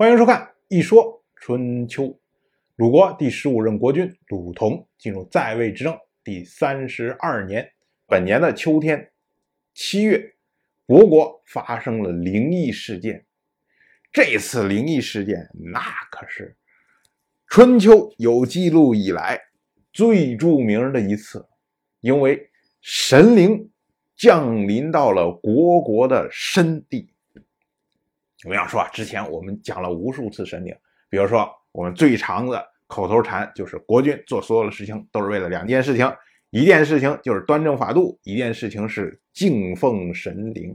欢迎收看《一说春秋》。鲁国第十五任国君鲁同进入在位执政第三十二年，本年的秋天七月，国国发生了灵异事件。这次灵异事件那可是春秋有记录以来最著名的一次，因为神灵降临到了国国的深地。我们要说啊，之前我们讲了无数次神灵，比如说我们最长的口头禅就是国君做所有的事情都是为了两件事情，一件事情就是端正法度，一件事情是敬奉神灵。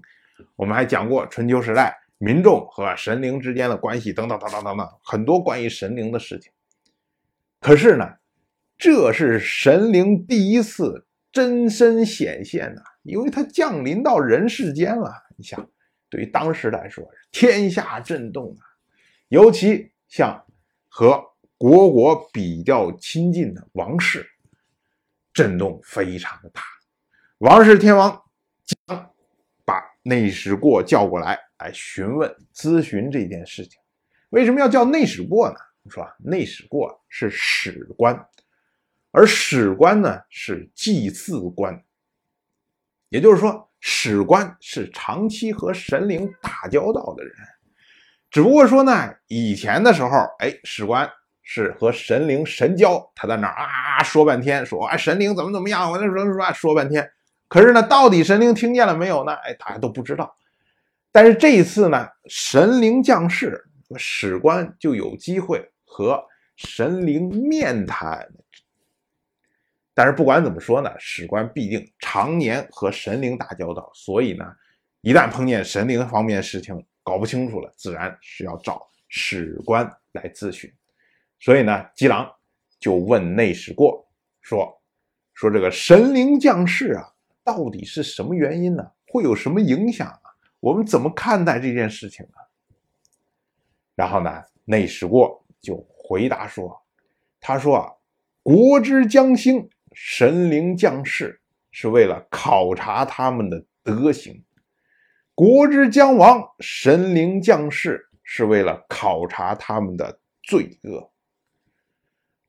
我们还讲过春秋时代民众和神灵之间的关系等等等等等等很多关于神灵的事情。可是呢，这是神灵第一次真身显现呐，因为它降临到人世间了。你想。对于当时来说，天下震动啊！尤其像和国国比较亲近的王室，震动非常的大。王室天王将把内史过叫过来，来询问咨询这件事情。为什么要叫内史过呢？说内史过是史官，而史官呢是祭祀官，也就是说。史官是长期和神灵打交道的人，只不过说呢，以前的时候，哎，史官是和神灵神交，他在那啊说半天，说啊神灵怎么怎么样，我那说说说半天，可是呢，到底神灵听见了没有呢？哎，大家都不知道。但是这一次呢，神灵降世，史官就有机会和神灵面谈。但是不管怎么说呢，史官毕竟常年和神灵打交道，所以呢，一旦碰见神灵方面的事情搞不清楚了，自然是要找史官来咨询。所以呢，姬郎就问内史过说：“说这个神灵降世啊，到底是什么原因呢？会有什么影响啊？我们怎么看待这件事情呢？”然后呢，内史过就回答说：“他说啊，国之将兴。”神灵降世是为了考察他们的德行；国之将亡，神灵降世是为了考察他们的罪恶。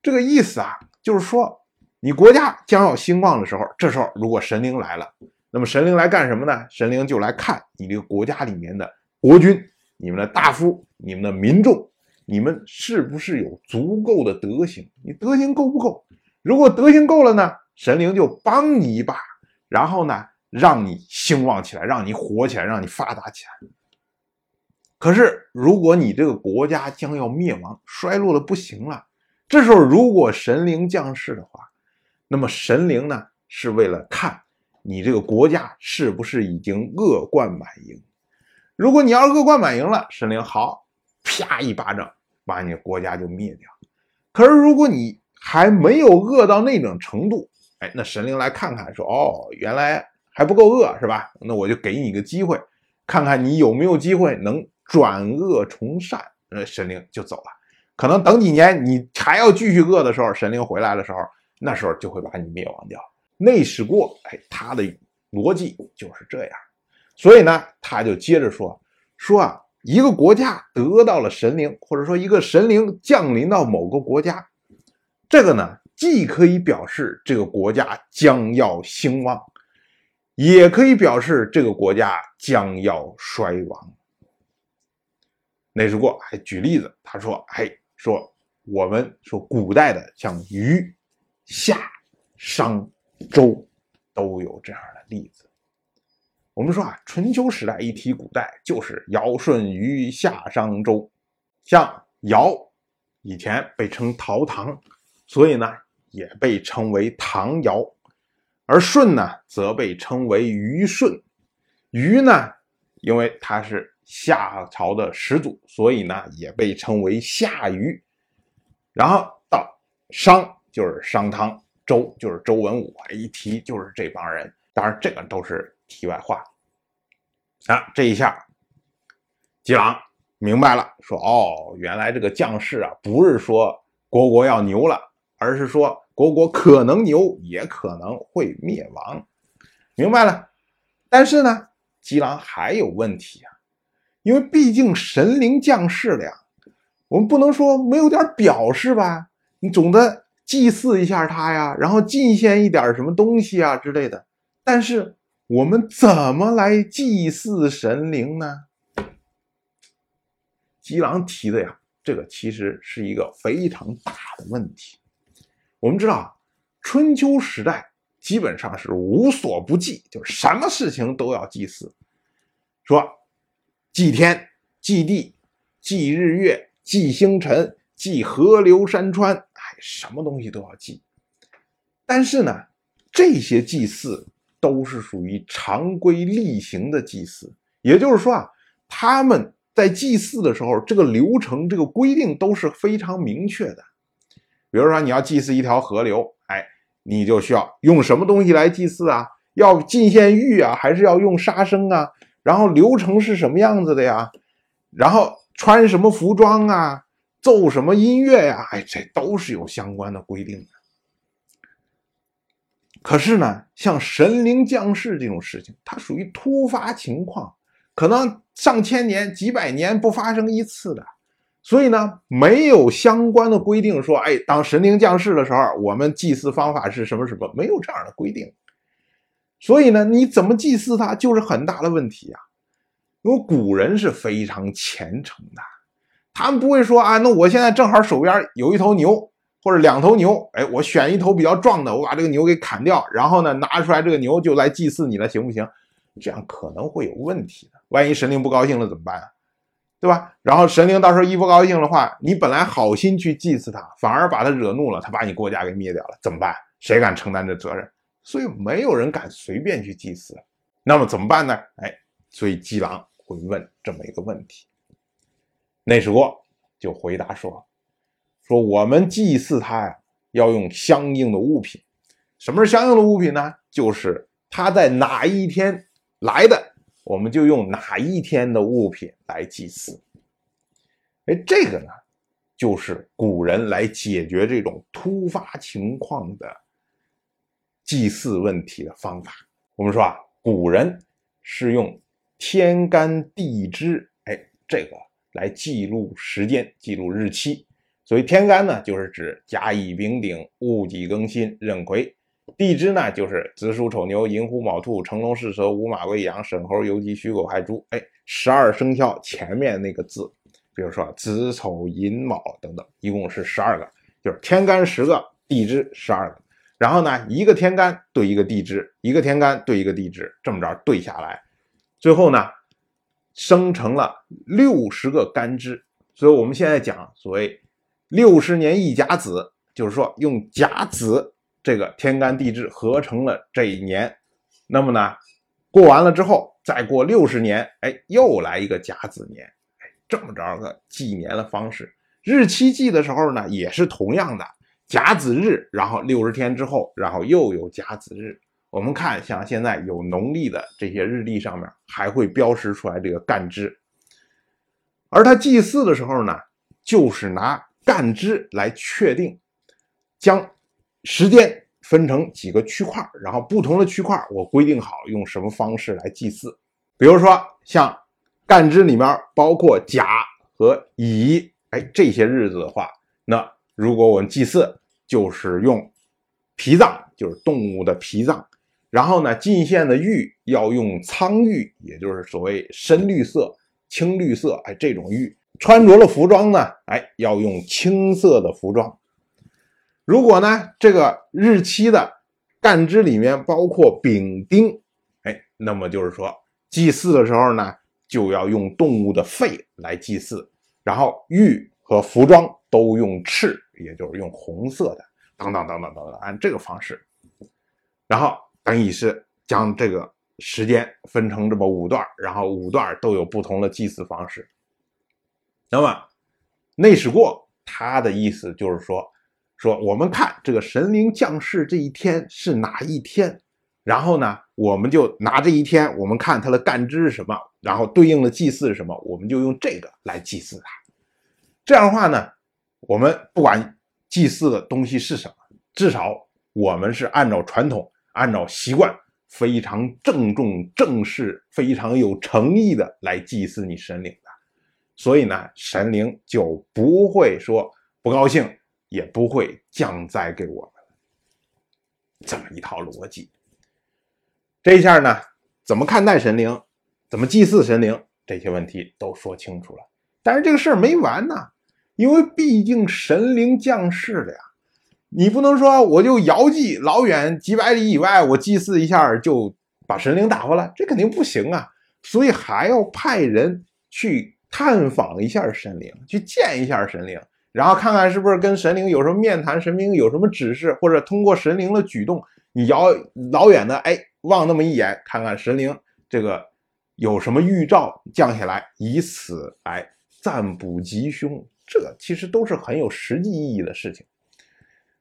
这个意思啊，就是说，你国家将要兴旺的时候，这时候如果神灵来了，那么神灵来干什么呢？神灵就来看你这个国家里面的国君、你们的大夫、你们的民众，你们是不是有足够的德行？你德行够不够？如果德行够了呢，神灵就帮你一把，然后呢，让你兴旺起来，让你火起来，让你发达起来。可是，如果你这个国家将要灭亡、衰落的不行了，这时候如果神灵降世的话，那么神灵呢是为了看你这个国家是不是已经恶贯满盈。如果你要是恶贯满盈了，神灵好，啪一巴掌把你的国家就灭掉。可是如果你还没有饿到那种程度，哎，那神灵来看看，说哦，原来还不够饿是吧？那我就给你一个机会，看看你有没有机会能转恶从善。那神灵就走了。可能等几年你还要继续饿的时候，神灵回来的时候，那时候就会把你灭亡掉。内史过，哎，他的逻辑就是这样。所以呢，他就接着说说啊，一个国家得到了神灵，或者说一个神灵降临到某个国家。这个呢，既可以表示这个国家将要兴旺，也可以表示这个国家将要衰亡。内史过还举例子，他说：“嘿，说我们说古代的像虞、夏、商、周都有这样的例子。我们说啊，春秋时代一提古代，就是尧、舜、禹、夏、商、周。像尧以前被称陶唐。”所以呢，也被称为唐尧，而舜呢，则被称为虞舜。虞呢，因为他是夏朝的始祖，所以呢，也被称为夏禹。然后到商，就是商汤；周，就是周文武。一提就是这帮人。当然，这个都是题外话。啊，这一下，姬郎明白了，说：“哦，原来这个将士啊，不是说国国要牛了。”而是说，国国可能牛，也可能会灭亡，明白了。但是呢，姬郎还有问题啊，因为毕竟神灵降世了呀。我们不能说没有点表示吧？你总得祭祀一下他呀，然后进献一点什么东西啊之类的。但是我们怎么来祭祀神灵呢？基朗提的呀，这个其实是一个非常大的问题。我们知道啊，春秋时代基本上是无所不祭，就是什么事情都要祭祀，说祭天、祭地、祭日月。祭星辰，祭河流山川，哎，什么东西都要祭。但是呢，这些祭祀都是属于常规例行的祭祀，也就是说啊，他们在祭祀的时候，这个流程、这个规定都是非常明确的。比如说，你要祭祀一条河流，哎，你就需要用什么东西来祭祀啊？要进献玉啊，还是要用杀生啊？然后流程是什么样子的呀？然后。穿什么服装啊？奏什么音乐呀？哎，这都是有相关的规定的。可是呢，像神灵降世这种事情，它属于突发情况，可能上千年、几百年不发生一次的，所以呢，没有相关的规定说，哎，当神灵降世的时候，我们祭祀方法是什么什么？没有这样的规定。所以呢，你怎么祭祀它，就是很大的问题呀。因为古人是非常虔诚的，他们不会说啊，那我现在正好手边有一头牛或者两头牛，哎，我选一头比较壮的，我把这个牛给砍掉，然后呢拿出来这个牛就来祭祀你了，行不行？这样可能会有问题的，万一神灵不高兴了怎么办啊？对吧？然后神灵到时候一不高兴的话，你本来好心去祭祀他，反而把他惹怒了，他把你国家给灭掉了，怎么办？谁敢承担这责任？所以没有人敢随便去祭祀。那么怎么办呢？哎，所以姬狼。会问这么一个问题，内史过就回答说：“说我们祭祀他呀，要用相应的物品。什么是相应的物品呢？就是他在哪一天来的，我们就用哪一天的物品来祭祀。哎，这个呢，就是古人来解决这种突发情况的祭祀问题的方法。我们说啊，古人是用。”天干地支，哎，这个来记录时间、记录日期。所以天干呢，就是指甲乙丙丁戊己庚辛壬癸；地支呢，就是子鼠丑牛寅虎卯兔辰龙巳蛇午马未羊申猴酉鸡戌狗亥猪。哎，十二生肖前面那个字，比如说子丑寅卯等等，一共是十二个，就是天干十个，地支十二个。然后呢，一个天干对一个地支，一个天干对一个地支，这么着对下来。最后呢，生成了六十个干支，所以我们现在讲所谓六十年一甲子，就是说用甲子这个天干地支合成了这一年。那么呢，过完了之后，再过六十年，哎，又来一个甲子年，哎，这么着个纪年的方式。日期记的时候呢，也是同样的，甲子日，然后六十天之后，然后又有甲子日。我们看，像现在有农历的这些日历上面，还会标识出来这个干支。而他祭祀的时候呢，就是拿干支来确定，将时间分成几个区块，然后不同的区块我规定好用什么方式来祭祀。比如说像干支里面包括甲和乙，哎，这些日子的话，那如果我们祭祀，就是用脾脏，就是动物的脾脏。然后呢，进献的玉要用苍玉，也就是所谓深绿色、青绿色，哎，这种玉。穿着了服装呢，哎，要用青色的服装。如果呢，这个日期的干支里面包括丙丁，哎，那么就是说祭祀的时候呢，就要用动物的肺来祭祀。然后玉和服装都用赤，也就是用红色的，等等等等等等，按这个方式，然后。等于是将这个时间分成这么五段，然后五段都有不同的祭祀方式。那么内史过他的意思就是说，说我们看这个神灵降世这一天是哪一天，然后呢，我们就拿这一天，我们看他的干支是什么，然后对应的祭祀是什么，我们就用这个来祭祀他。这样的话呢，我们不管祭祀的东西是什么，至少我们是按照传统。按照习惯，非常郑重正式、非常有诚意的来祭祀你神灵的，所以呢，神灵就不会说不高兴，也不会降灾给我们。这么一套逻辑，这一下呢，怎么看待神灵，怎么祭祀神灵，这些问题都说清楚了。但是这个事儿没完呢，因为毕竟神灵降世了呀，你不能说我就遥祭老远几百里以外，我祭祀一下就把神灵打发了，这肯定不行啊。所以还要派人去探访一下神灵，去见一下神灵。然后看看是不是跟神灵有什么面谈，神明有什么指示，或者通过神灵的举动，你遥老远的哎望那么一眼，看看神灵这个有什么预兆降下来，以此来占卜吉凶，这其实都是很有实际意义的事情。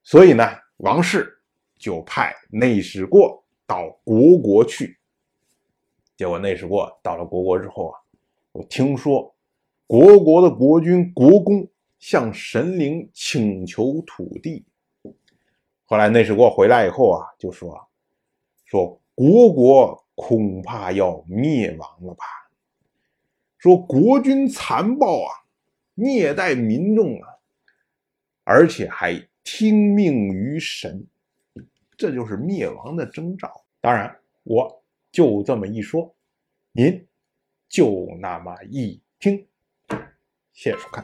所以呢，王氏就派内史过到国国去。结果内史过到了国国之后啊，我听说国国的国君国公。向神灵请求土地。后来内史过回来以后啊，就说：“说国国恐怕要灭亡了吧？说国君残暴啊，虐待民众啊，而且还听命于神，这就是灭亡的征兆。当然，我就这么一说，您就那么一听。谢谢收看。”